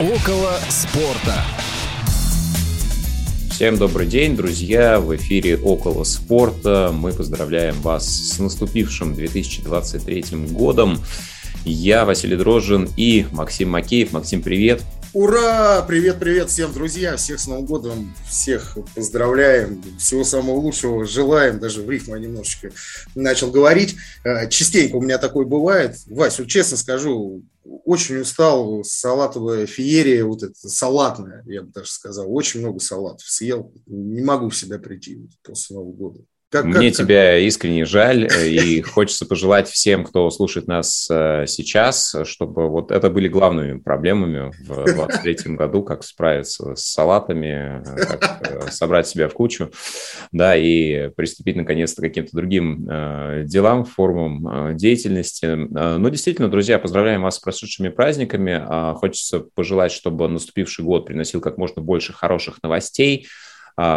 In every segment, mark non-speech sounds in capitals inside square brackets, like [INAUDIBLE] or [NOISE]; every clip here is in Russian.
Около спорта. Всем добрый день, друзья! В эфире «Около спорта». Мы поздравляем вас с наступившим 2023 годом. Я Василий Дрожжин и Максим Макеев. Максим, привет! Ура! Привет-привет всем, друзья! Всех с Новым годом! Всех поздравляем! Всего самого лучшего желаем! Даже в рифму немножечко начал говорить. Э, частенько у меня такое бывает. Вась, вот честно скажу, очень устал салатовая феерия, вот это салатная, я бы даже сказал. Очень много салатов съел. Не могу в себя прийти после Нового года. Как, Мне как, тебя как? искренне жаль, э, и [LAUGHS] хочется пожелать всем, кто слушает нас э, сейчас, чтобы вот это были главными проблемами в 2023 году, как справиться с салатами, как э, собрать себя в кучу, да, и приступить наконец-то к каким-то другим делам, формам деятельности. Но действительно, друзья, поздравляем вас с прошедшими праздниками. А хочется пожелать, чтобы наступивший год приносил как можно больше хороших новостей,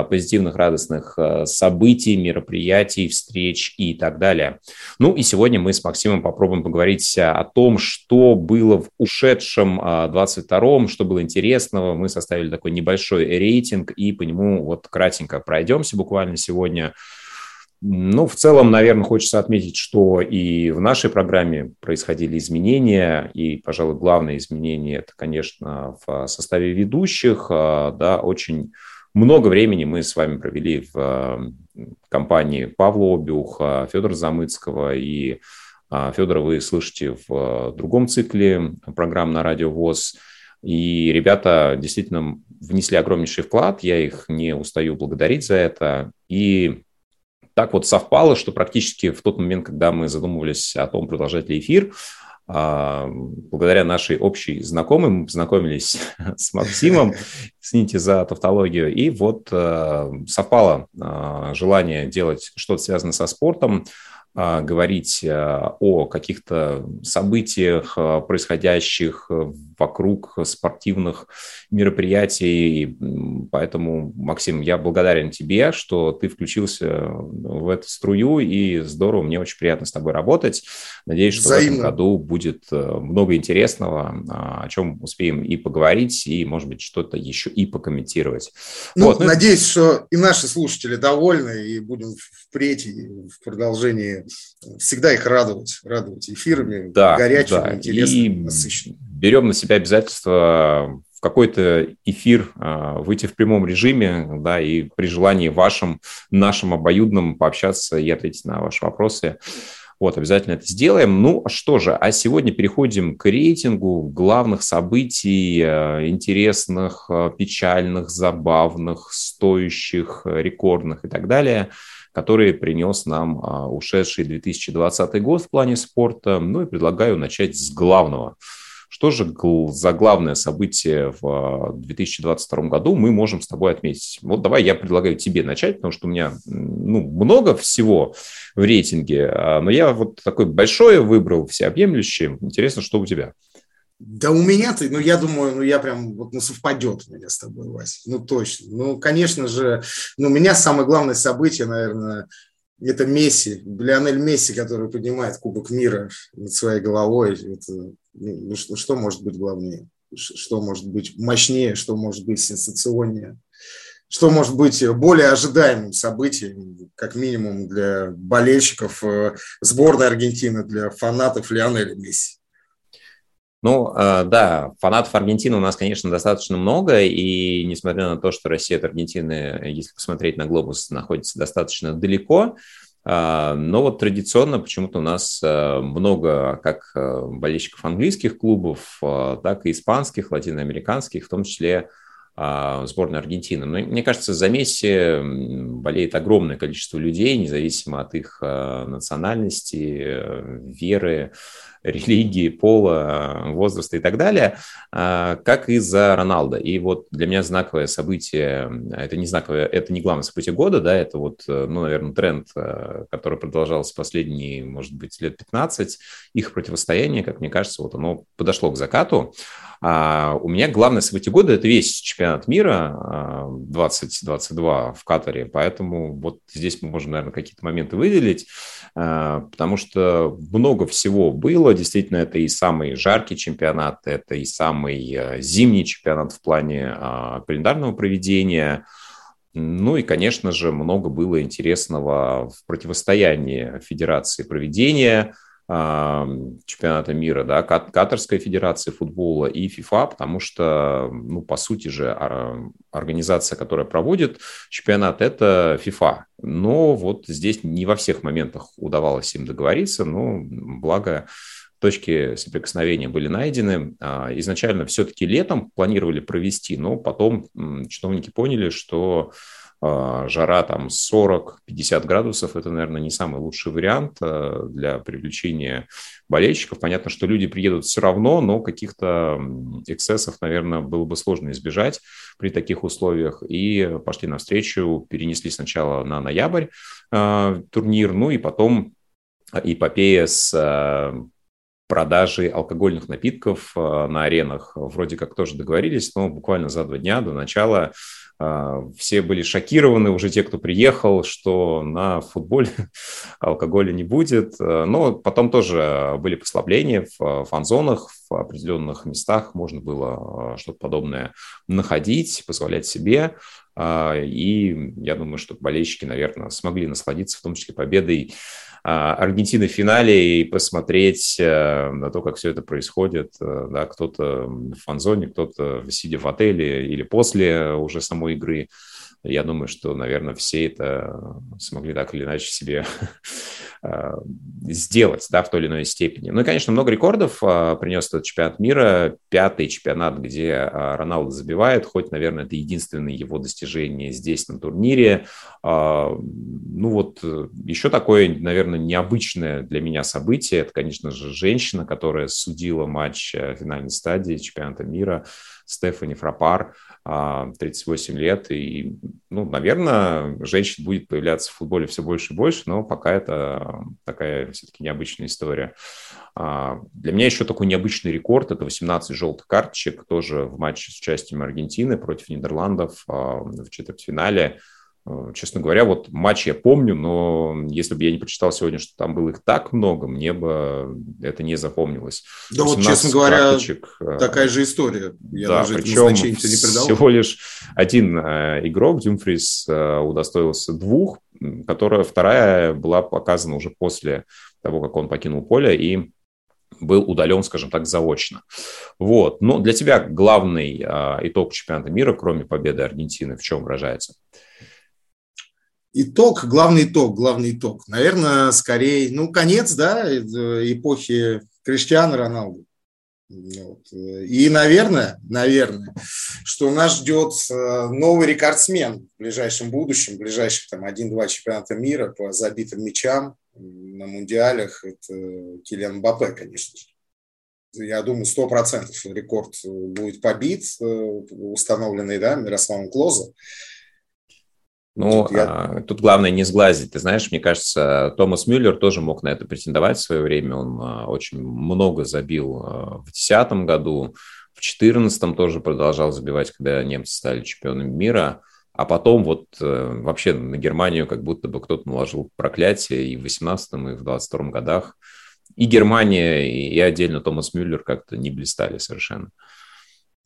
позитивных, радостных а, событий, мероприятий, встреч и так далее. Ну и сегодня мы с Максимом попробуем поговорить о том, что было в ушедшем 22-м, а, что было интересного. Мы составили такой небольшой рейтинг и по нему вот кратенько пройдемся буквально сегодня. Ну, в целом, наверное, хочется отметить, что и в нашей программе происходили изменения, и, пожалуй, главное изменение – это, конечно, в составе ведущих, да, очень много времени мы с вами провели в э, компании Павла Обиуха, Федора Замыцкого и а, Федора вы слышите в э, другом цикле программ на Радио ВОЗ. И ребята действительно внесли огромнейший вклад, я их не устаю благодарить за это. И так вот совпало, что практически в тот момент, когда мы задумывались о том, продолжать ли эфир, благодаря нашей общей знакомой мы познакомились [LAUGHS] с Максимом, извините за тавтологию, и вот э, совпало а, желание делать что-то связанное со спортом, а, говорить о каких-то событиях, происходящих вокруг спортивных мероприятий. Поэтому, Максим, я благодарен тебе, что ты включился в эту струю, и здорово, мне очень приятно с тобой работать. Надеюсь, что Взаимно. в этом году будет э, много интересного, а, о чем успеем и поговорить, и, может быть, что-то еще и покомментировать. Ну, вот. Ну, надеюсь, что и наши слушатели довольны, и будем впредь и в продолжении всегда их радовать, радовать эфирами, да, горячими, да. интересными, и насыщенными берем на себя обязательство в какой-то эфир а, выйти в прямом режиме, да, и при желании вашим, нашим обоюдным пообщаться и ответить на ваши вопросы. Вот, обязательно это сделаем. Ну, что же, а сегодня переходим к рейтингу главных событий, а, интересных, печальных, забавных, стоящих, рекордных и так далее, которые принес нам ушедший 2020 год в плане спорта. Ну и предлагаю начать с главного – что же за главное событие в 2022 году мы можем с тобой отметить? Вот давай я предлагаю тебе начать, потому что у меня ну, много всего в рейтинге, а, но я вот такое большое выбрал, всеобъемлющее. Интересно, что у тебя? Да у меня-то, ну, я думаю, ну, я прям, вот, ну, совпадет у меня с тобой, Вася, ну, точно. Ну, конечно же, ну, у меня самое главное событие, наверное, это Месси, Лионель Месси, который поднимает Кубок мира над своей головой. Это что, что может быть главнее? Что может быть мощнее? Что может быть сенсационнее? Что может быть более ожидаемым событием, как минимум для болельщиков э, сборной Аргентины, для фанатов Лионеля Месси? Ну, э, да, фанатов Аргентины у нас, конечно, достаточно много, и несмотря на то, что Россия от Аргентины, если посмотреть на глобус, находится достаточно далеко, но вот традиционно почему-то у нас э, много как э, болельщиков английских клубов, э, так и испанских, латиноамериканских, в том числе а, сборной Аргентины. Но мне кажется, за Месси болеет огромное количество людей, независимо от их национальности, веры, религии, пола, возраста и так далее, а, как и за Роналда. И вот для меня знаковое событие, это не знаковое, это не главное событие года, да, это вот, ну, наверное, тренд, а, который продолжался последние, может быть, лет 15, их противостояние, как мне кажется, вот оно подошло к закату. А у меня главное событие года – это весь чемпионат мира 2022 а, в Катаре, поэтому вот здесь мы можем, наверное, какие-то моменты выделить, а, потому что много всего было. Действительно, это и самый жаркий чемпионат, это и самый а, зимний чемпионат в плане календарного проведения – ну и, конечно же, много было интересного в противостоянии Федерации проведения чемпионата мира, да, Катарской Федерации футбола и ФИФА, потому что, ну, по сути же, организация, которая проводит чемпионат, это ФИФА. Но вот здесь не во всех моментах удавалось им договориться, но благо точки соприкосновения были найдены. А, изначально все-таки летом планировали провести, но потом чиновники поняли, что а, жара там 40-50 градусов, это, наверное, не самый лучший вариант а, для привлечения болельщиков. Понятно, что люди приедут все равно, но каких-то эксцессов, наверное, было бы сложно избежать при таких условиях. И пошли навстречу, перенесли сначала на ноябрь турнир, ну и потом эпопея с продажи алкогольных напитков э, на аренах вроде как тоже договорились, но буквально за два дня до начала э, все были шокированы, уже те, кто приехал, что на футболе [LAUGHS] алкоголя не будет. Э, но потом тоже были послабления в фан-зонах, в определенных местах можно было что-то подобное находить, позволять себе. И я думаю, что болельщики, наверное, смогли насладиться, в том числе победой а, Аргентины в финале и посмотреть э, на то, как все это происходит. Э, да, кто-то в фан-зоне, кто-то сидя в отеле или после уже самой игры. Я думаю, что, наверное, все это смогли так или иначе себе а, [LAUGHS] сделать да, в той или иной степени. Ну и, конечно, много рекордов а, принес этот чемпионат мира. Пятый чемпионат, где а, Роналдо забивает, хоть, наверное, это единственное его достижение здесь на турнире. Ну вот еще такое, наверное, необычное для меня событие. Это, конечно же, женщина, которая судила матч финальной стадии чемпионата мира Стефани Фрапар, 38 а, лет, и, ну, наверное, женщин будет появляться в футболе все больше и больше, но пока это такая все-таки необычная история. А, для меня еще такой необычный рекорд – это 18 желтых карточек, тоже в матче с участием Аргентины против Нидерландов а, в четвертьфинале. Э, честно говоря, вот матч я помню, но если бы я не прочитал сегодня, что там было их так много, мне бы это не запомнилось. Да вот, честно говоря, карточек, э, такая же история. Я да, даже причем не придал. всего лишь один э, игрок, Дюмфрис, удостоился двух, которая вторая была показана уже после того, как он покинул поле, и был удален, скажем так, заочно. Вот. Но для тебя главный итог чемпионата мира, кроме победы Аргентины, в чем выражается? Итог, главный итог, главный итог. Наверное, скорее, ну, конец, да, эпохи Криштиана Роналду. Вот. И, наверное, наверное, что нас ждет э, новый рекордсмен в ближайшем будущем, в ближайших там 1-2 чемпионата мира по забитым мячам на мундиалях. Это Килиан Бапе, конечно же. Я думаю, 100% рекорд будет побит, э, установленный да, Мирославом Клоза. Ну, тут, я... а, тут главное не сглазить. Ты знаешь, мне кажется, Томас Мюллер тоже мог на это претендовать в свое время. Он а, очень много забил а, в 2010 году, в 2014 тоже продолжал забивать, когда немцы стали чемпионами мира. А потом вот э, вообще на Германию как будто бы кто-то наложил проклятие и в 18 и в 22 годах. И Германия, и отдельно Томас Мюллер как-то не блистали совершенно.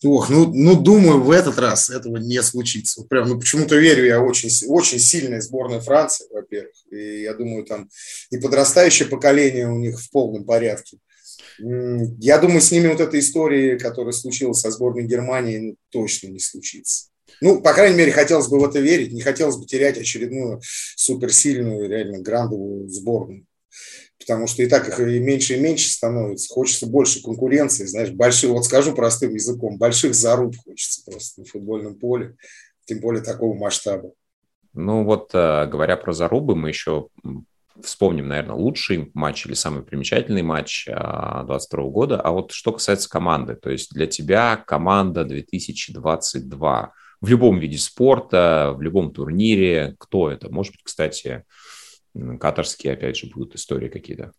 Ох, ну, ну, думаю, в этот раз этого не случится. Прям, ну, почему-то верю я очень, очень сильной сборной Франции, во-первых. И я думаю, там и подрастающее поколение у них в полном порядке. Я думаю, с ними вот эта история, которая случилась со сборной Германии, точно не случится. Ну, по крайней мере, хотелось бы в это верить. Не хотелось бы терять очередную суперсильную, реально грандовую сборную потому что и так их и меньше и меньше становится. Хочется больше конкуренции, знаешь, больших, вот скажу простым языком, больших заруб хочется просто на футбольном поле, тем более такого масштаба. Ну вот, э, говоря про зарубы, мы еще вспомним, наверное, лучший матч или самый примечательный матч 2022 э, года. А вот что касается команды, то есть для тебя команда 2022 в любом виде спорта, в любом турнире, кто это? Может быть, кстати, катарские, опять же, будут истории какие-то?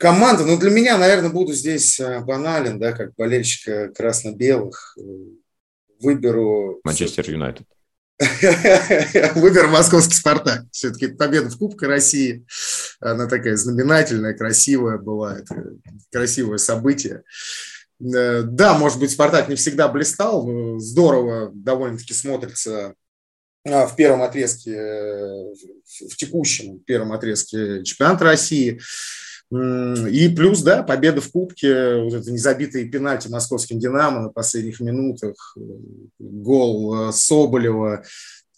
Команда, ну для меня, наверное, буду здесь э, банален, да, как болельщика красно-белых. Выберу... Манчестер Юнайтед. [LAUGHS] Выберу московский «Спартак». Все-таки победа в Кубке России, она такая знаменательная, красивая была, это красивое событие. Э, да, может быть, «Спартак» не всегда блистал, но здорово довольно-таки смотрится в первом отрезке, э, в текущем первом отрезке чемпионата России. И плюс, да, победа в Кубке, вот это незабитые пенальти московским «Динамо» на последних минутах, э, гол Соболева,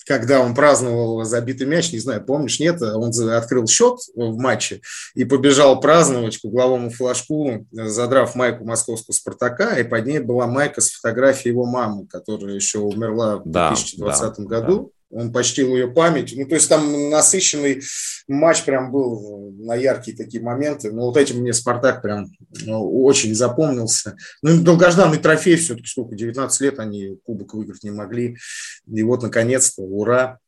когда он праздновал забитый мяч, не знаю, помнишь, нет, он открыл счет в матче и побежал праздновать к угловому флажку, задрав майку московского «Спартака», и под ней была майка с фотографией его мамы, которая еще умерла в да, 2020 да, году. Да он почтил ее память. Ну, то есть там насыщенный матч прям был на яркие такие моменты. Но вот этим мне «Спартак» прям ну, очень запомнился. Ну, долгожданный трофей все-таки, сколько, 19 лет они кубок выиграть не могли. И вот, наконец-то, ура,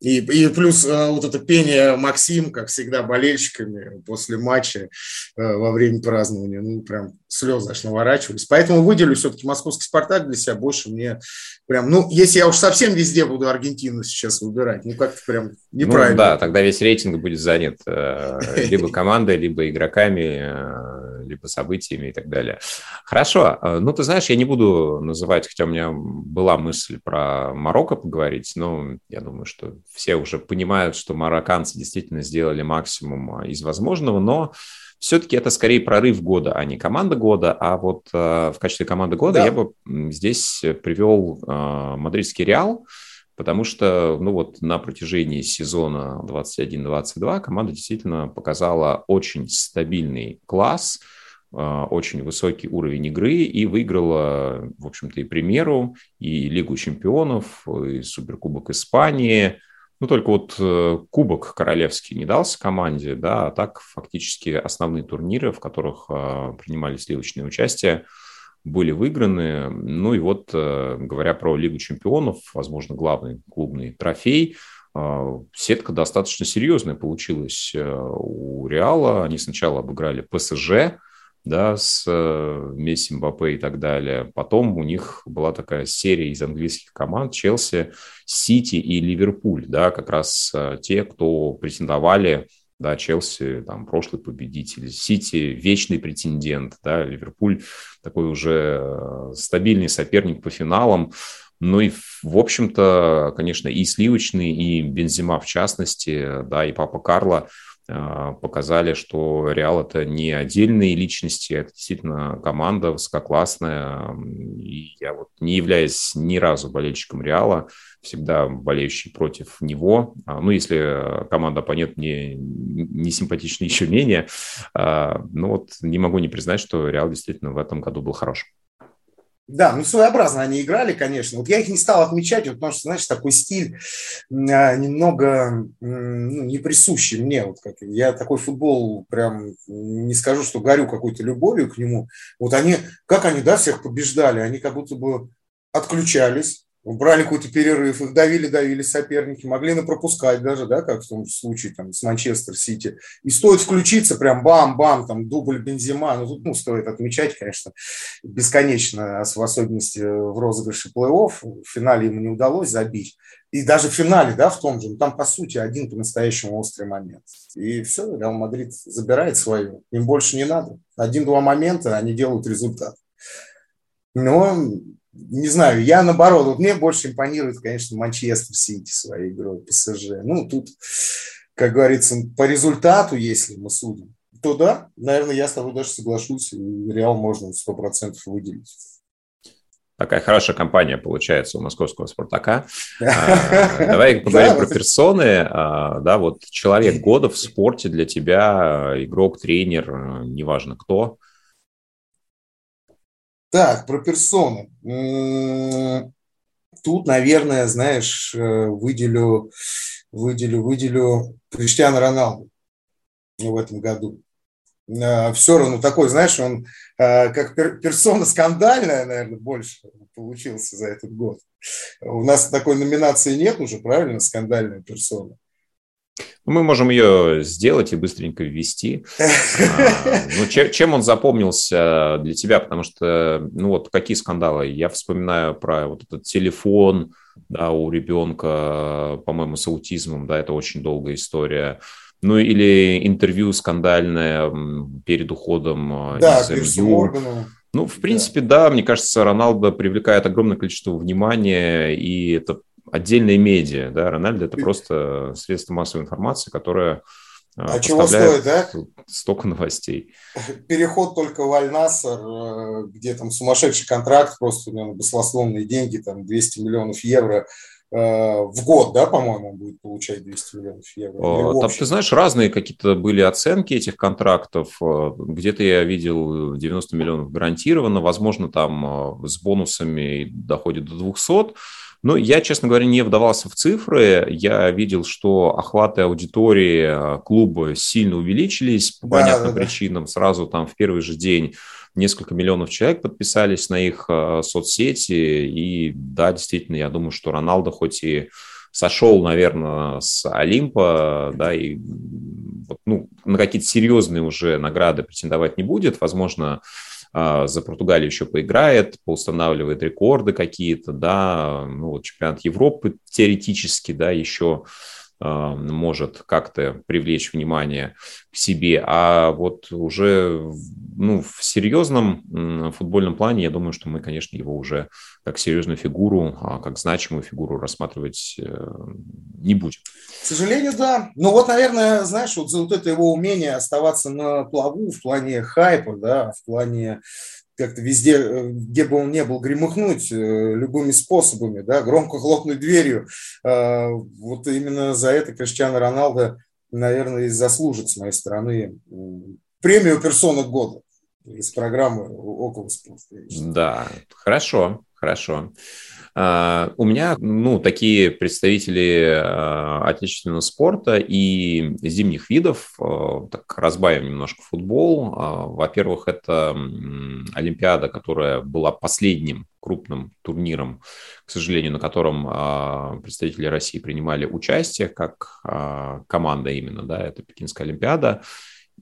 и, и плюс э, вот это пение Максим, как всегда, болельщиками после матча э, во время празднования, ну, прям слезы аж наворачивались. Поэтому выделю все-таки московский «Спартак» для себя больше мне прям, ну, если я уж совсем везде буду Аргентину сейчас выбирать, ну, как-то прям неправильно. Ну, да, тогда весь рейтинг будет занят э, либо командой, либо игроками, э, либо событиями и так далее. Хорошо, э, ну, ты знаешь, я не буду называть, хотя у меня была мысль про Марокко поговорить, но я думаю, что все уже понимают, что марокканцы действительно сделали максимум из возможного, но все-таки это скорее прорыв года, а не команда года. А вот э, в качестве команды года да. я бы здесь привел э, мадридский Реал, потому что ну вот на протяжении сезона 21-22 команда действительно показала очень стабильный класс, э, очень высокий уровень игры и выиграла, в общем-то, и премьеру, и Лигу чемпионов, и Суперкубок Испании – ну, только вот э, Кубок Королевский не дался команде, да, а так фактически основные турниры, в которых э, принимали сливочное участие, были выиграны. Ну и вот, э, говоря про Лигу чемпионов, возможно, главный клубный трофей, сетка достаточно серьезная получилась у Реала. Они сначала обыграли ПСЖ, да, с э, Месси, Мбаппе и так далее. Потом у них была такая серия из английских команд Челси, Сити и Ливерпуль, да, как раз э, те, кто претендовали да, Челси, там, прошлый победитель, Сити, вечный претендент, да, Ливерпуль такой уже э, стабильный соперник по финалам, ну и, в общем-то, конечно, и Сливочный, и Бензима в частности, да, и Папа Карло – показали, что Реал это не отдельные личности, это действительно команда высококлассная. И я вот не являюсь ни разу болельщиком Реала, всегда болеющий против него. А, ну, если команда оппонент мне не симпатична [LAUGHS] еще менее, а, ну вот не могу не признать, что Реал действительно в этом году был хорошим. Да, ну своеобразно они играли, конечно. Вот я их не стал отмечать, потому что, знаешь, такой стиль а, немного ну, не присущий мне. Вот как, я такой футбол прям не скажу, что горю какой-то любовью к нему. Вот они, как они, да, всех побеждали, они как будто бы отключались, брали какой-то перерыв, их давили-давили соперники, могли на пропускать даже, да, как в том случае там, с Манчестер Сити. И стоит включиться, прям бам-бам, там дубль Бензема, ну тут ну, стоит отмечать, конечно, бесконечно, в особенности в розыгрыше плей-офф, в финале ему не удалось забить. И даже в финале, да, в том же, ну, там, по сути, один по-настоящему острый момент. И все, Реал Мадрид забирает свою. Им больше не надо. Один-два момента, они делают результат. Но не знаю, я наоборот, вот мне больше импонирует, конечно, Манчестер Сити своей игрой ПСЖ. Ну, тут, как говорится, по результату, если мы судим, то да, наверное, я с тобой даже соглашусь, и Реал можно 100% выделить. Такая хорошая компания получается у московского «Спартака». А, давай [LAUGHS] поговорим про персоны. А, да, вот человек года в спорте для тебя, игрок, тренер, неважно кто – так, про персону. Тут, наверное, знаешь, э, выделю, выделю, выделю Криштиану Роналду в этом году. Э, Все равно такой, знаешь, он э, как персона скандальная, наверное, больше получился за этот год. У нас такой номинации нет уже, правильно, скандальная персона. Мы можем ее сделать и быстренько ввести. А, ну, чем, он запомнился для тебя? Потому что, ну вот, какие скандалы? Я вспоминаю про вот этот телефон да, у ребенка, по-моему, с аутизмом, да, это очень долгая история. Ну или интервью скандальное перед уходом а, да, из МЮ. Ну, в принципе, да. да, мне кажется, Роналдо привлекает огромное количество внимания, и это отдельные медиа, да, Рональдо это просто средство массовой информации, которое а, а чего стоит, да? Столько новостей. [LAUGHS] Переход только в Альнасар, э, где там сумасшедший контракт, просто у него баслословные деньги, там 200 миллионов евро э, в год, да, по-моему, он будет получать 200 миллионов евро. Там, ты знаешь, разные какие-то были оценки этих контрактов. Э, где-то я видел 90 миллионов гарантированно, возможно, там с бонусами доходит до 200. Ну, я, честно говоря, не вдавался в цифры. Я видел, что охваты аудитории э, клуба сильно увеличились по да, понятным да, причинам. Да. Сразу там в первый же день несколько миллионов человек подписались на их э, соцсети. И да, действительно, я думаю, что Роналдо хоть и сошел, наверное, с Олимпа, да, и ну, на какие-то серьезные уже награды претендовать не будет. Возможно, за Португалию еще поиграет, поустанавливает рекорды какие-то, да, ну вот чемпионат Европы теоретически, да, еще а, может как-то привлечь внимание к себе. А вот уже ну, в серьезном футбольном плане, я думаю, что мы, конечно, его уже как серьезную фигуру, а как значимую фигуру рассматривать э, не будем. К сожалению, да. Ну вот, наверное, знаешь, вот вот это его умение оставаться на плаву в плане хайпа, да, в плане как-то везде, э, где бы он ни был, гремыхнуть э, любыми способами, да, громко хлопнуть дверью. А, вот именно за это Криштиану Роналдо, наверное, и заслужит с моей стороны премию «Персона года» из программы «Около спорта». Да, хорошо, хорошо. А, у меня, ну, такие представители а, отечественного спорта и зимних видов, а, так разбавим немножко футбол. Во-первых, это Олимпиада, которая была последним крупным турниром, к сожалению, на котором представители России принимали участие как команда именно, да, это Пекинская Олимпиада.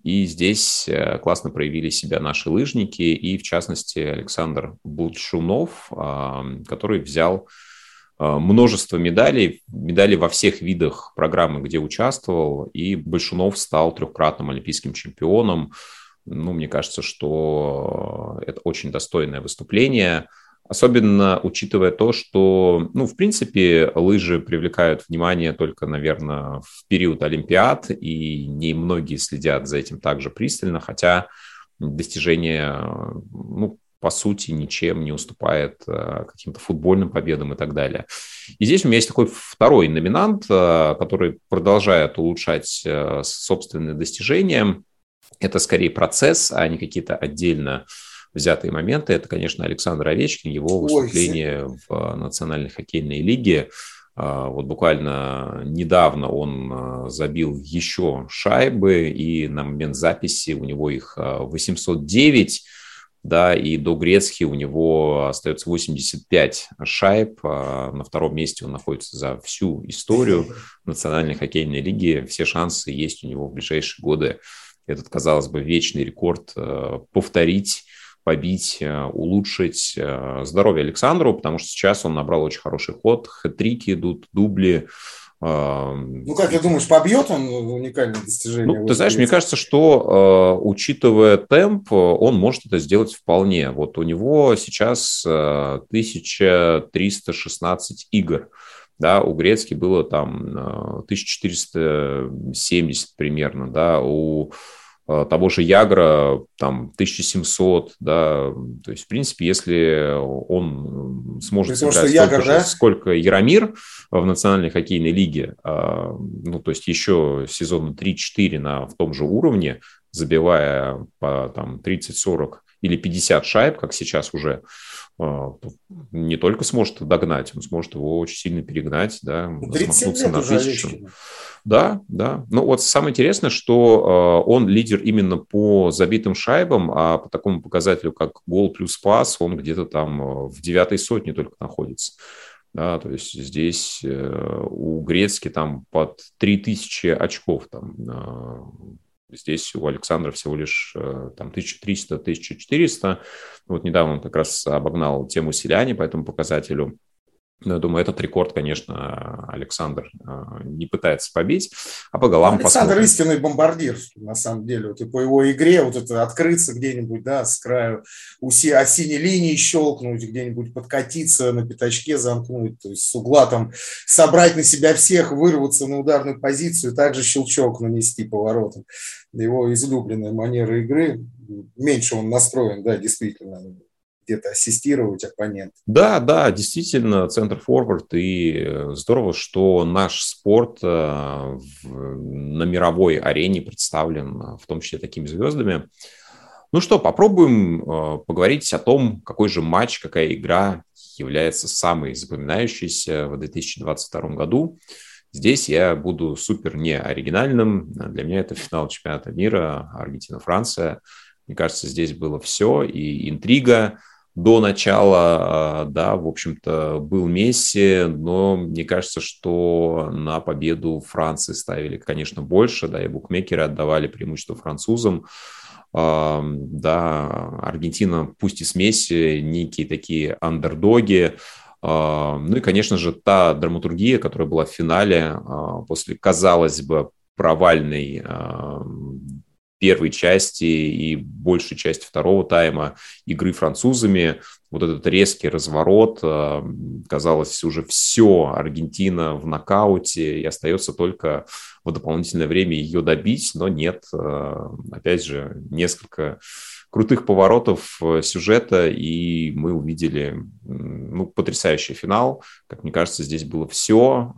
И здесь э, классно проявили себя наши лыжники, и в частности Александр Булчунов, который взял а, множество медалей, медали во всех видах программы, где участвовал, и Большунов стал трехкратным олимпийским чемпионом. Ну, мне кажется, что это очень достойное выступление – Особенно учитывая то, что, ну, в принципе, лыжи привлекают внимание только, наверное, в период Олимпиад, и не многие следят за этим также пристально, хотя достижение, ну, по сути, ничем не уступает э, каким-то футбольным победам и так далее. И здесь у меня есть такой второй номинант, э, который продолжает улучшать э, собственные достижения. Это скорее процесс, а не какие-то отдельно взятые моменты. Это, конечно, Александр Овечкин, его выступление Ой, в Национальной хоккейной лиге. А, вот буквально недавно он а, забил еще шайбы, и на момент записи у него их 809, а, да, и до Грецки у него остается 85 шайб. На втором месте он находится за всю историю Национальной хоккейной лиги. Все шансы есть у него в ближайшие годы этот, казалось бы, вечный рекорд повторить побить, э, улучшить э, здоровье Александру, потому что сейчас он набрал очень хороший ход, хэт-трики идут, дубли. Э, ну, как ты думаешь, побьет он уникальное достижение? Ну, ты знаешь, мне кажется, что, учитывая темп, он может это сделать вполне. Вот у него сейчас 1316 игр. Да, у Грецки было там 1470 примерно, да, у того же Ягра, там, 1700, да, то есть, в принципе, если он сможет Потому сыграть столько Ягр, да? сколько Яромир в национальной хоккейной лиге, а, ну, то есть, еще сезона 3-4 на, в том же уровне, забивая по там 30-40 или 50 шайб, как сейчас уже, не только сможет догнать, он сможет его очень сильно перегнать, да, замахнуться на тысячу. Да, да. Ну вот самое интересное, что э, он лидер именно по забитым шайбам, а по такому показателю, как гол плюс пас, он где-то там в девятой сотне только находится. Да, то есть здесь э, у Грецки там под 3000 очков. Там, здесь у Александра всего лишь э, там 1300-1400. Вот недавно он как раз обогнал тему Селяне по этому показателю. Но я думаю, этот рекорд, конечно, Александр а, не пытается побить, а по голам Александр посмотрим. истинный бомбардир, на самом деле. Вот и по его игре вот это открыться где-нибудь, да, с краю у о синей линии щелкнуть, где-нибудь подкатиться, на пятачке замкнуть, то есть с угла там собрать на себя всех, вырваться на ударную позицию, также щелчок нанести поворотом. Его излюбленная манера игры. Меньше он настроен, да, действительно, где-то ассистировать оппонент. Да, да, действительно, центр форвард, и э, здорово, что наш спорт э, на мировой арене представлен, э, в том числе такими звездами. Ну что, попробуем поговорить о том, какой же матч, какая игра является самой запоминающейся в 2022 году. Здесь я буду супер не оригинальным. Для меня это финал чемпионата мира Аргентина-Франция. Мне кажется, здесь было все, и интрига, до начала, а, да, в общем-то, был Месси, но мне кажется, что на победу Франции ставили, конечно, больше, да, и букмекеры отдавали преимущество французам. А, да, Аргентина, пусть и с Месси, некие такие андердоги, а, ну и, конечно же, та драматургия, которая была в финале после, казалось бы, провальной первой части и большей части второго тайма игры французами. Вот этот резкий разворот, э, казалось, уже все, Аргентина в нокауте, и остается только в дополнительное время ее добить, но нет, э, опять же, несколько крутых поворотов э, сюжета, и мы увидели ну, потрясающий финал. Как мне кажется, здесь было все,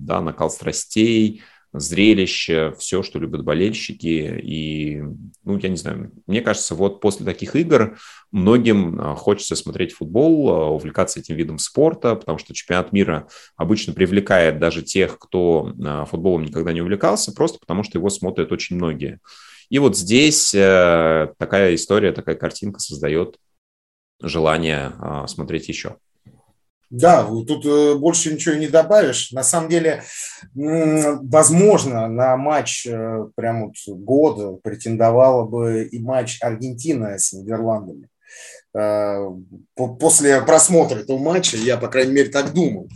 да, накал страстей, зрелище, все, что любят болельщики. И, ну, я не знаю, мне кажется, вот после таких игр многим а, хочется смотреть футбол, а, увлекаться этим видом спорта, потому что чемпионат мира обычно привлекает даже тех, кто а, футболом никогда не увлекался, просто потому что его смотрят очень многие. И вот здесь э, такая история, такая картинка создает желание смотреть еще. Да, тут э, больше ничего не добавишь. На самом деле, возможно, на матч э, прям вот года претендовала бы и матч Аргентина с Нидерландами. Э, после просмотра этого матча, я, по крайней мере, так думал.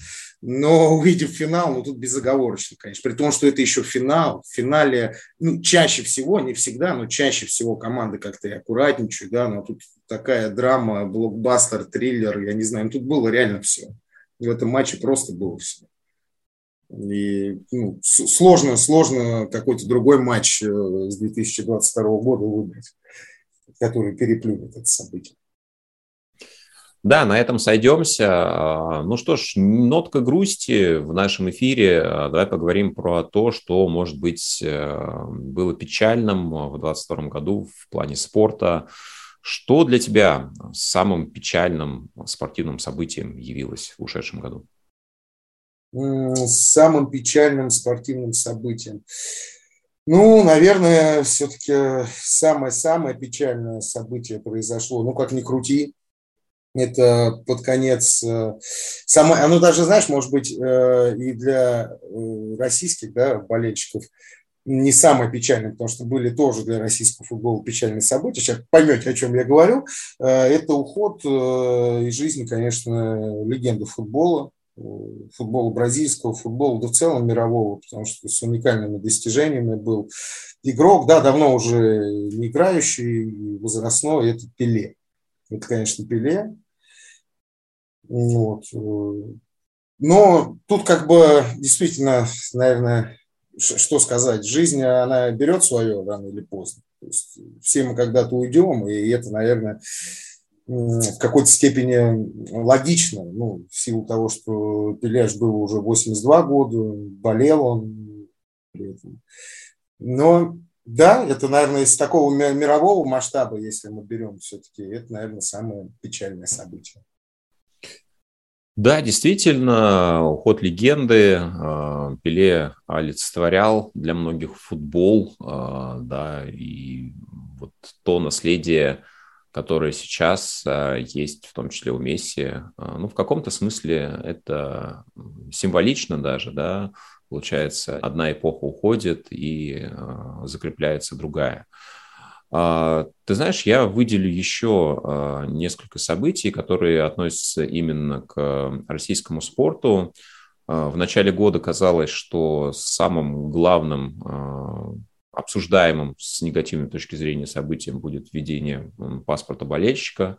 Но увидев финал, ну тут безоговорочно, конечно. При том, что это еще финал. В финале, ну, чаще всего, не всегда, но чаще всего команды как-то и аккуратничают, да, но тут такая драма, блокбастер, триллер, я не знаю, тут было реально все. В этом матче просто было все. И ну, сложно, сложно какой-то другой матч э, с 2022 года выбрать, который переплюнет это событие. Да, на этом сойдемся. А, ну что ж, нотка грусти в нашем эфире. А, давай поговорим про то, что, может быть, э, было печальным в 2022 году в плане спорта. Что для тебя самым печальным спортивным событием явилось в ушедшем году? Самым печальным спортивным событием. Ну, наверное, все-таки самое-самое печальное событие произошло, ну, как ни крути, это под конец, э, самое, оно даже, знаешь, может быть, э, и для э, российских да, болельщиков не самое печальное, потому что были тоже для российского футбола печальные события. Сейчас поймете, о чем я говорю. Это уход из жизни, конечно, легенды футбола, футбола бразильского, футбола, да в целом мирового, потому что с уникальными достижениями был игрок, да, давно уже не играющий, возрастной, это Пеле. Это, конечно, Пеле. Вот. Но тут как бы действительно, наверное, что сказать, жизнь, она берет свое рано или поздно. То есть все мы когда-то уйдем, и это, наверное, в какой-то степени логично, ну, в силу того, что Пеляш был уже 82 года, болел он. Но да, это, наверное, из такого мирового масштаба, если мы берем все-таки, это, наверное, самое печальное событие. Да, действительно, уход легенды. А, Пеле олицетворял для многих футбол, а, да, и вот то наследие которая сейчас есть, в том числе у Месси. Ну, в каком-то смысле это символично даже, да, получается, одна эпоха уходит и закрепляется другая. А, ты знаешь, я выделю еще а, несколько событий, которые относятся именно к российскому спорту. А, в начале года казалось, что самым главным обсуждаемым с негативной точки зрения событием будет введение паспорта болельщика.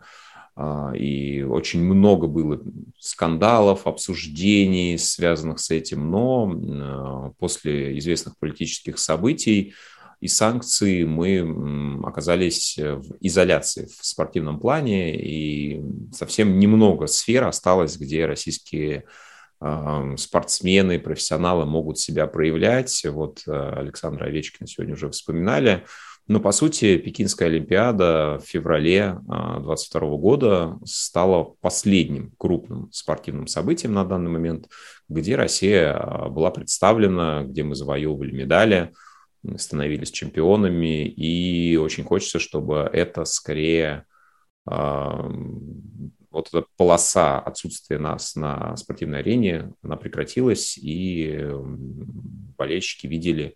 И очень много было скандалов, обсуждений, связанных с этим. Но после известных политических событий и санкции мы оказались в изоляции в спортивном плане, и совсем немного сфер осталось, где российские спортсмены, профессионалы могут себя проявлять. Вот э, Александра Овечкина сегодня уже вспоминали. Но, по сути, Пекинская Олимпиада в феврале 2022 года стала последним крупным спортивным событием на данный момент, где Россия а, была представлена, где мы завоевывали медали – становились чемпионами, и очень хочется, чтобы это скорее вот эта полоса отсутствия нас на спортивной арене, она прекратилась, и болельщики видели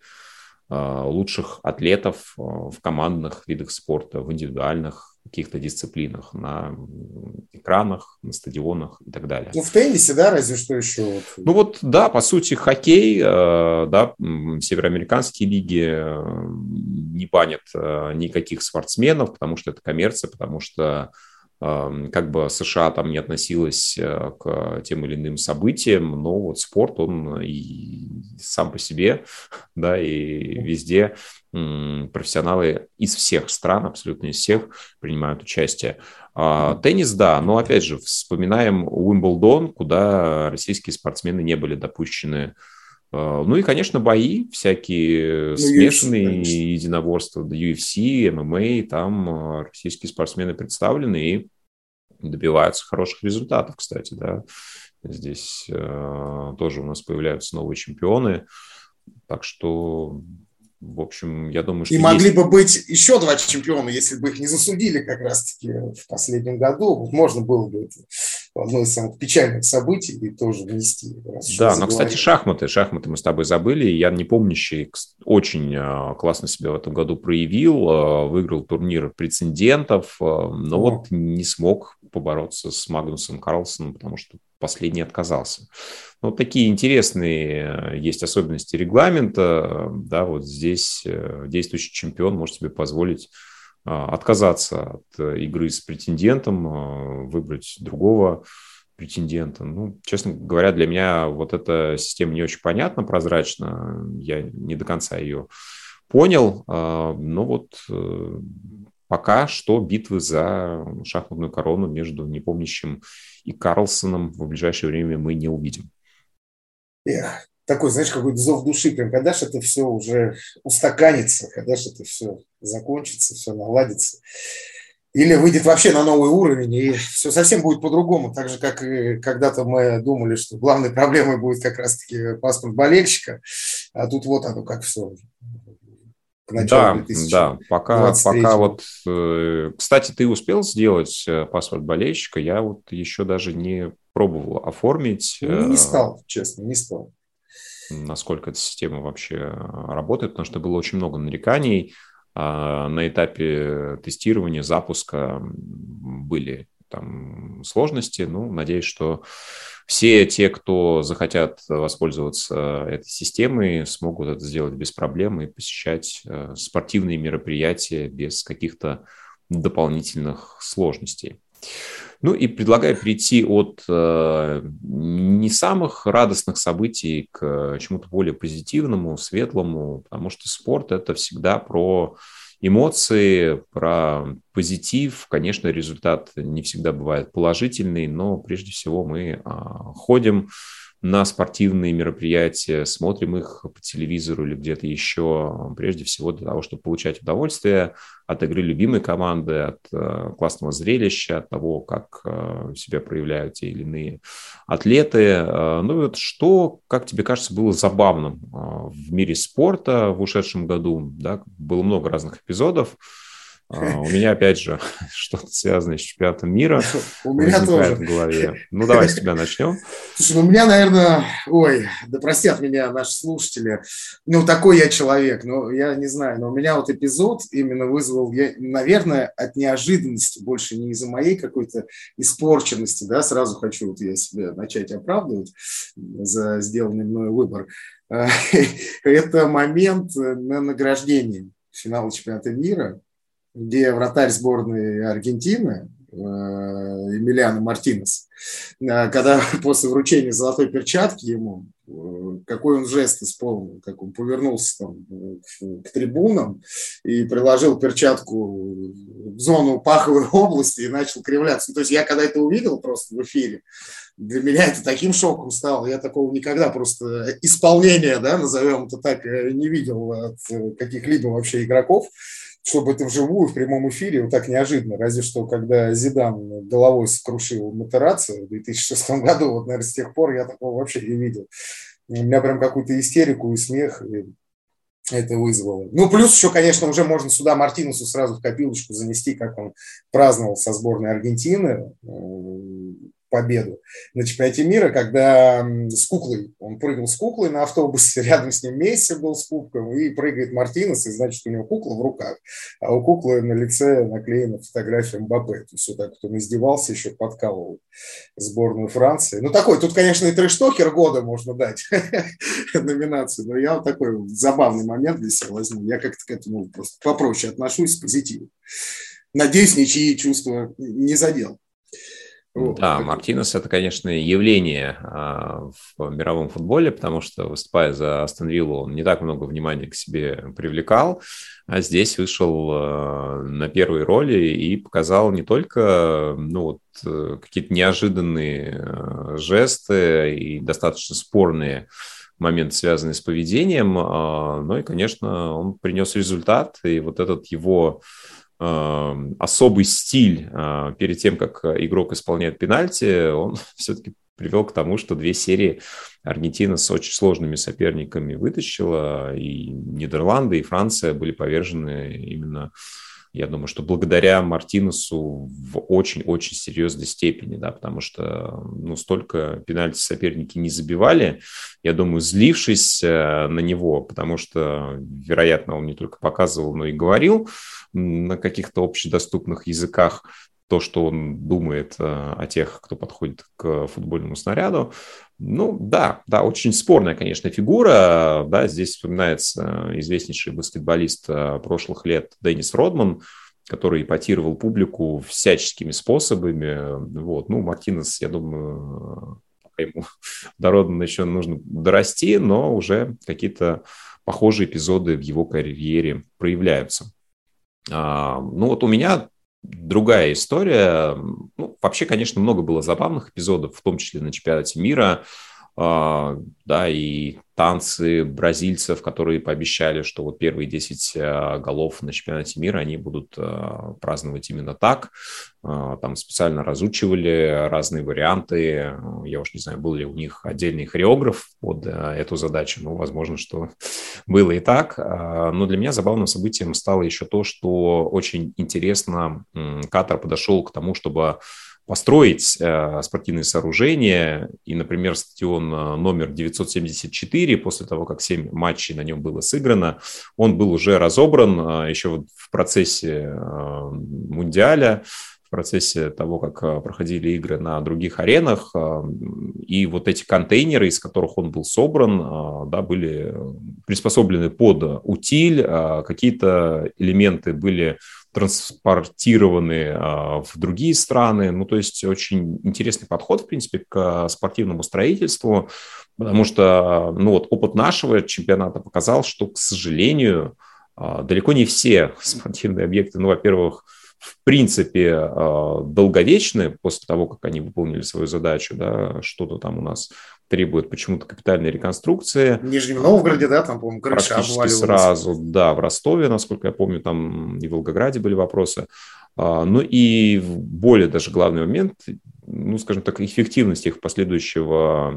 а, лучших атлетов а, в командных видах спорта, в индивидуальных каких-то дисциплинах, на экранах, на стадионах и так далее. Ну, в теннисе, да, разве что еще? Ну вот, да, по сути, хоккей, э, да, североамериканские лиги э, не банят э, никаких спортсменов, потому что это коммерция, потому что как бы США там не относилась к тем или иным событиям, но вот спорт, он и сам по себе, [LAUGHS] да, и везде профессионалы из всех стран, абсолютно из всех, принимают участие. А, теннис, да, но опять же, вспоминаем Уимблдон, куда российские спортсмены не были допущены. А, ну и, конечно, бои всякие, ну, смешанные UFC, единоборства, UFC, MMA, там а, российские спортсмены представлены и добиваются хороших результатов, кстати, да. Здесь э, тоже у нас появляются новые чемпионы, так что в общем, я думаю, что... И есть... могли бы быть еще два чемпиона, если бы их не засудили как раз-таки в последнем году. Вот можно было бы это одно из самых печальных событий и тоже внести. Да, но, кстати, шахматы. Шахматы мы с тобой забыли. Я не помнящий очень а, классно себя в этом году проявил. А, выиграл турнир прецедентов, а, но О. вот не смог побороться с Магнусом Карлсоном, потому что последний отказался. Ну, вот такие интересные э, есть особенности регламента. Да, вот здесь э, действующий чемпион может себе позволить отказаться от э, игры с претендентом, выбрать другого претендента. Ну, честно говоря, для меня вот эта система не очень понятна, прозрачна. Я не до конца ее понял. А, но вот пока что битвы за шахматную корону между непомнящим и Карлсоном в ближайшее время мы не увидим. Эх, такой, знаешь, какой-то зов души, прям, когда же это все уже устаканится, когда же это все закончится, все наладится. Или выйдет вообще на новый уровень, и все совсем будет по-другому. Так же, как и когда-то мы думали, что главной проблемой будет как раз-таки паспорт болельщика, а тут вот оно как все да, да, пока, пока вот, э, кстати, ты успел сделать э, паспорт болельщика, я вот еще даже не пробовал оформить. Ну, не э, стал, честно, не стал. Насколько эта система вообще работает, потому что было очень много нареканий. А, на этапе тестирования, запуска были там сложности. Ну, надеюсь, что все те, кто захотят воспользоваться этой системой, смогут это сделать без проблем и посещать э, спортивные мероприятия без каких-то дополнительных сложностей. Ну и предлагаю перейти от э, не самых радостных событий к чему-то более позитивному, светлому, потому что спорт это всегда про эмоции, про позитив. Конечно, результат не всегда бывает положительный, но прежде всего мы а, ходим на спортивные мероприятия, смотрим их по телевизору или где-то еще, прежде всего для того, чтобы получать удовольствие от игры любимой команды, от э, классного зрелища, от того, как э, себя проявляют те или иные атлеты. Э, ну вот что, как тебе кажется, было забавным э, в мире спорта в ушедшем году? Да? Было много разных эпизодов. А, у меня, опять же, [LAUGHS] что-то связанное с чемпионатом мира. У меня тоже. в голове. Ну, давай с тебя начнем. [LAUGHS] Слушай, ну, у меня, наверное, ой, да простят меня наши слушатели, ну, такой я человек, ну, я не знаю, но у меня вот эпизод именно вызвал, я, наверное, от неожиданности, больше не из-за моей какой-то испорченности, да, сразу хочу вот я себя начать оправдывать за сделанный мной выбор. [LAUGHS] Это момент на награждении финала чемпионата мира, где вратарь сборной Аргентины э, Эмилиано Мартинес, э, когда [LAUGHS] после вручения золотой перчатки ему, э, какой он жест исполнил, как он повернулся там к трибунам и приложил перчатку в зону паховой [LAUGHS] области и начал кривляться. То есть я когда это увидел просто в эфире, для меня это таким шоком стало. Я такого никогда просто исполнения, да, назовем это так, не видел от каких-либо вообще игроков чтобы это вживую, в прямом эфире, вот так неожиданно. Разве что, когда Зидан головой скрушил Матерацию в 2006 [LAUGHS] году, вот, наверное, с тех пор я такого вообще не видел. У меня прям какую-то истерику и смех и это вызвало. Ну, плюс еще, конечно, уже можно сюда Мартинусу сразу в копилочку занести, как он праздновал со сборной Аргентины победу на чемпионате мира, когда с куклой, он прыгал с куклой на автобусе, [LAUGHS] рядом с ним Месси был с кубком, и прыгает Мартинес, и значит, у него кукла в руках, а у куклы на лице наклеена фотография Мбаппе. То есть вот так кто издевался, еще подкалывал сборную Франции. Ну, такой, тут, конечно, и трештокер года можно дать [LAUGHS] номинацию, но я вот такой забавный момент для себя возьму. Я как-то к этому просто попроще отношусь, позитивно. Надеюсь, ничьи чувства не задел. Да, Мартинес это, конечно, явление а, в мировом футболе, потому что, выступая за Астон Виллу, он не так много внимания к себе привлекал, а здесь вышел а, на первой роли и показал не только ну, вот, какие-то неожиданные а, жесты и достаточно спорные моменты, связанные с поведением, но и, конечно, он принес результат, и вот этот его особый стиль э, перед тем, как игрок исполняет пенальти, он [LAUGHS] все-таки привел к тому, что две серии Аргентина с очень сложными соперниками вытащила, и Нидерланды, и Франция были повержены именно я думаю, что благодаря Мартинесу в очень-очень серьезной степени, да, потому что ну, столько пенальти соперники не забивали, я думаю, злившись э, на него, потому что, вероятно, он не только показывал, но и говорил на каких-то общедоступных языках, то, что он думает э, о тех, кто подходит к футбольному снаряду. Ну, да, да, очень спорная, конечно, фигура. Да, здесь вспоминается известнейший баскетболист э, прошлых лет Деннис Родман, который ипотировал публику всяческими способами. Вот. Ну, Мартинес, я думаю, ему [LAUGHS] до Родмана еще нужно дорасти, но уже какие-то похожие эпизоды в его карьере проявляются. А, ну вот у меня другая история. Ну, вообще, конечно, много было забавных эпизодов, в том числе на чемпионате мира. А, да, и танцы бразильцев, которые пообещали, что вот первые 10 а, голов на чемпионате мира они будут а, праздновать именно так. Там специально разучивали разные варианты. Я уж не знаю, был ли у них отдельный хореограф под эту задачу, но возможно, что [LAUGHS] было и так. Но для меня забавным событием стало еще то, что очень интересно Катар подошел к тому, чтобы построить э, спортивные сооружения. И, например, стадион э, номер 974, после того, как 7 матчей на нем было сыграно, он был уже разобран э, еще в процессе Мундиаля, в процессе того, как проходили игры на других аренах. И вот эти контейнеры, из которых он был собран, да, были приспособлены под утиль, какие-то элементы были транспортированы а, в другие страны. Ну, то есть очень интересный подход, в принципе, к спортивному строительству, потому что, ну, вот опыт нашего чемпионата показал, что, к сожалению, а, далеко не все [LAUGHS] спортивные объекты, ну, во-первых, в принципе, а, долговечны после того, как они выполнили свою задачу, да, что-то там у нас требует почему-то капитальной реконструкции. В Нижнем Новгороде, да, там, по-моему, крыша Практически сразу, да, в Ростове, насколько я помню, там и в Волгограде были вопросы. А, ну и более даже главный момент, ну, скажем так, эффективность их последующего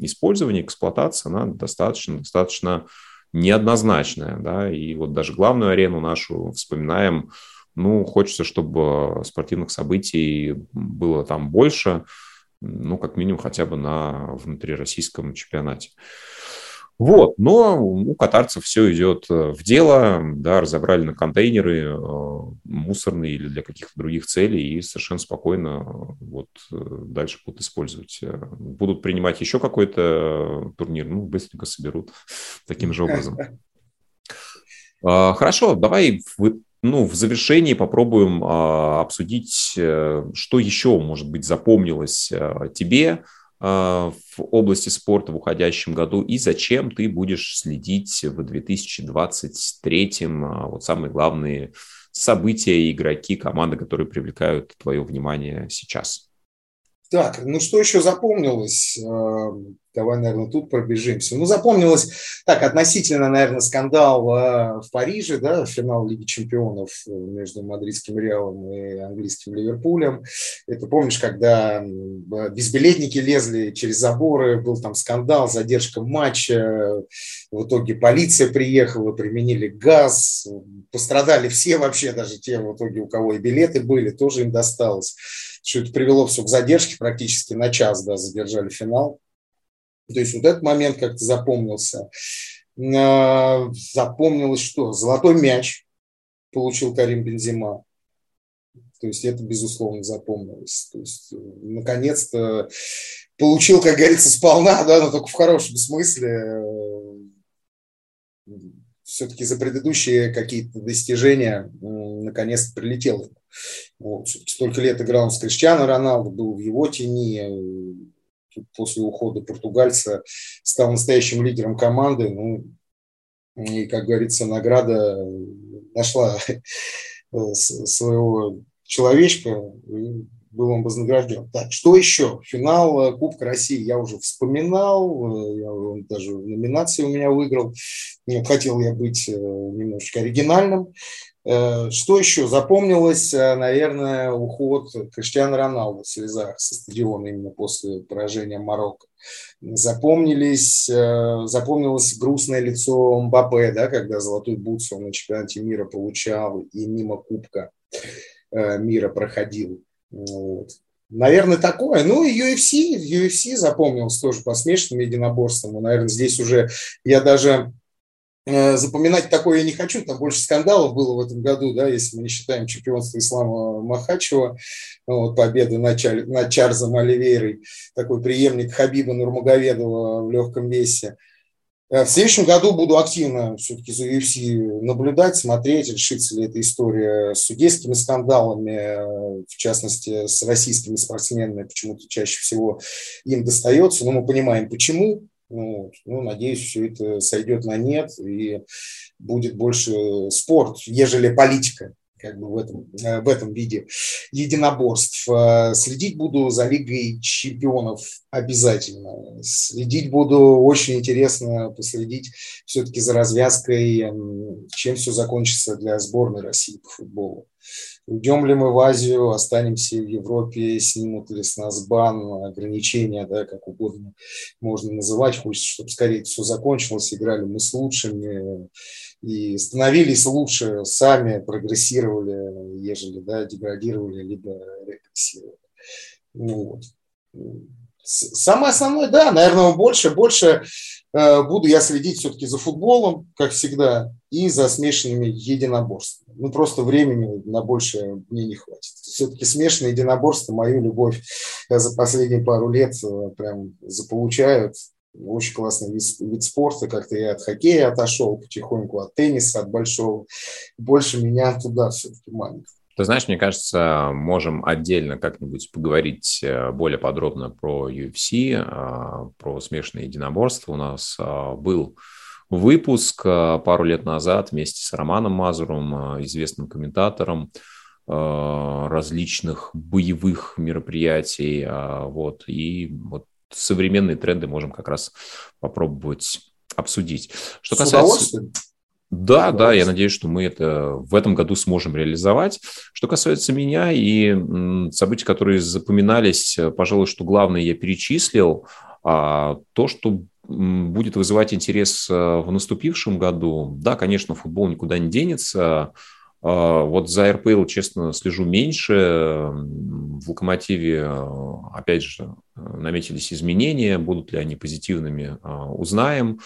использования, эксплуатации, она достаточно, достаточно неоднозначная, да, и вот даже главную арену нашу вспоминаем, ну, хочется, чтобы спортивных событий было там больше, ну, как минимум хотя бы на внутрироссийском чемпионате. Вот, но у катарцев все идет э, в дело, да, разобрали на контейнеры э, мусорные или для каких-то других целей и совершенно спокойно э, вот дальше будут использовать. Будут принимать еще какой-то турнир, ну, быстренько соберут [LAUGHS] таким же образом. [LAUGHS] А, хорошо, давай ну, в завершении попробуем а, обсудить, э, что еще, может быть, запомнилось а, тебе а, в области спорта в уходящем году и зачем ты будешь следить в 2023 а, вот самые главные события, игроки, команды, которые привлекают твое внимание сейчас. Так, ну что еще запомнилось? Эм, давай, наверное, тут пробежимся. Ну, запомнилось, так, относительно, наверное, скандал э, в Париже, да, финал Лиги Чемпионов между мадридским Реалом и английским Ливерпулем. Это помнишь, когда безбилетники лезли через заборы, был там скандал, задержка матча, в итоге полиция приехала, применили газ, пострадали все вообще, даже те в итоге, у кого и билеты были, тоже им досталось что это привело все к задержке практически на час, да, задержали финал. То есть вот этот момент как-то запомнился. А, запомнилось что? Золотой мяч получил Карим Бензима. То есть это, безусловно, запомнилось. То есть, э, наконец-то получил, как говорится, сполна, да, но только в хорошем смысле. Все-таки за предыдущие какие-то достижения наконец-то прилетел вот, столько лет играл он с Криштиано Роналдо, был в его тени. После ухода португальца стал настоящим лидером команды. Ну, и, как говорится, награда нашла своего человечка, был он вознагражден. Так, что еще? Финал Кубка России я уже вспоминал, я даже номинации у меня выиграл. Хотел я быть э, немножечко оригинальным. Э, что еще? Запомнилось, э, наверное, уход Криштиана Роналду в слезах со стадиона именно после поражения Марокко. Запомнились, э, запомнилось грустное лицо Мбаппе, да, когда золотой бутс он на чемпионате мира получал и мимо Кубка мира проходил. Вот. Наверное, такое. Ну, и UFC, UFC запомнилось тоже по смешанным единоборствам. Наверное, здесь уже я даже Э, запоминать такое я не хочу, там больше скандалов было в этом году, да, если мы не считаем чемпионство Ислама Махачева, вот, победы над, Чар, над Чарзом Оливейрой, такой преемник Хабиба Нурмагомедова в легком весе. Э, в следующем году буду активно все-таки за UFC наблюдать, смотреть, решится ли эта история с судейскими скандалами, э, в частности, с российскими спортсменами, почему-то чаще всего им достается, но мы понимаем, почему, ну, ну, надеюсь, все это сойдет на нет и будет больше спорт, ежели политика как бы в этом, э, в этом виде единоборств. Э, следить буду за Лигой чемпионов обязательно. Следить буду, очень интересно последить все-таки за развязкой, чем все закончится для сборной России по футболу. Уйдем ли мы в Азию, останемся в Европе, снимут ли с нас бан, ограничения, да, как угодно можно называть. Хочется, чтобы скорее все закончилось, играли мы с лучшими и становились лучше сами, прогрессировали, ежели да, деградировали, либо регрессировали. Ну, вот. Самое основное, да, наверное, больше, больше э, буду я следить все-таки за футболом, как всегда, и за смешанными единоборствами. Ну, просто времени на больше мне не хватит. Все-таки смешанные единоборства мою любовь за последние пару лет э, прям заполучают. Очень классный вид, вид спорта. Как-то я от хоккея отошел потихоньку, от тенниса, от большого. Больше меня туда все-таки манит. Ты знаешь, мне кажется, можем отдельно как-нибудь поговорить э, более подробно про UFC, э, про смешанные единоборства. У нас э, был выпуск пару лет назад вместе с Романом Мазуром, известным комментатором различных боевых мероприятий. Вот, и вот современные тренды можем как раз попробовать обсудить. Что касается... Да, да, я надеюсь, что мы это в этом году сможем реализовать. Что касается меня и событий, которые запоминались, э, пожалуй, что главное я перечислил, а то, что будет вызывать интерес э, в наступившем году, да, конечно, футбол никуда не денется. Вот за РПЛ, честно, слежу меньше. В «Локомотиве», опять же, наметились изменения. Будут ли они позитивными, узнаем.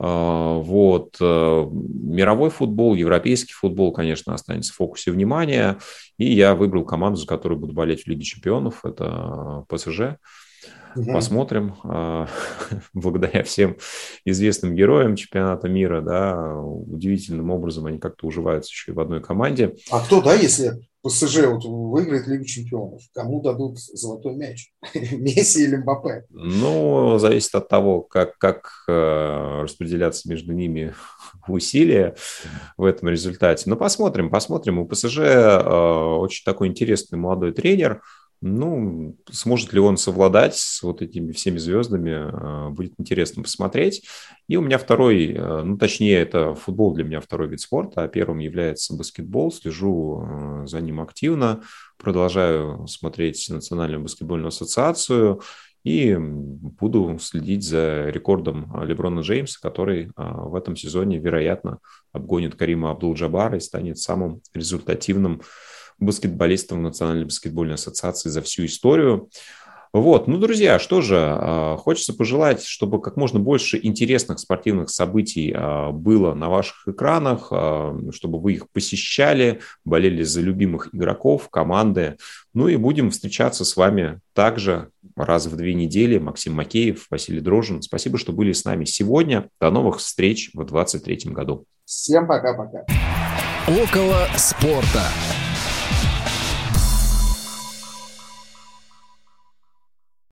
Вот. Мировой футбол, европейский футбол, конечно, останется в фокусе внимания. И я выбрал команду, за которую буду болеть в Лиге чемпионов. Это ПСЖ. Угу. Посмотрим. А, [LAUGHS] благодаря всем известным героям чемпионата мира, да, удивительным образом они как-то уживаются еще и в одной команде. А кто, да, если ПСЖ вот выиграет Лигу чемпионов, кому дадут золотой мяч? [LAUGHS] Месси или Мбаппе? Ну, зависит от того, как, как э, распределяться между ними усилия в этом результате. Но посмотрим, посмотрим. У ПСЖ э, очень такой интересный молодой тренер – ну, сможет ли он совладать с вот этими всеми звездами, а, будет интересно посмотреть. И у меня второй, а, ну, точнее, это футбол для меня второй вид спорта, а первым является баскетбол. Слежу а, за ним активно, продолжаю смотреть Национальную баскетбольную ассоциацию и буду следить за рекордом Леброна Джеймса, который в этом сезоне, вероятно, обгонит Карима Абдул-Джабара и станет самым результативным баскетболистом Национальной баскетбольной ассоциации за всю историю. Вот, ну, друзья, что же, а, хочется пожелать, чтобы как можно больше интересных спортивных событий а, было на ваших экранах, а, чтобы вы их посещали, болели за любимых игроков, команды. Ну и будем встречаться с вами также раз в две недели. Максим Макеев, Василий Дрожин. Спасибо, что были с нами сегодня. До новых встреч в 2023 году. Всем пока-пока. Около спорта.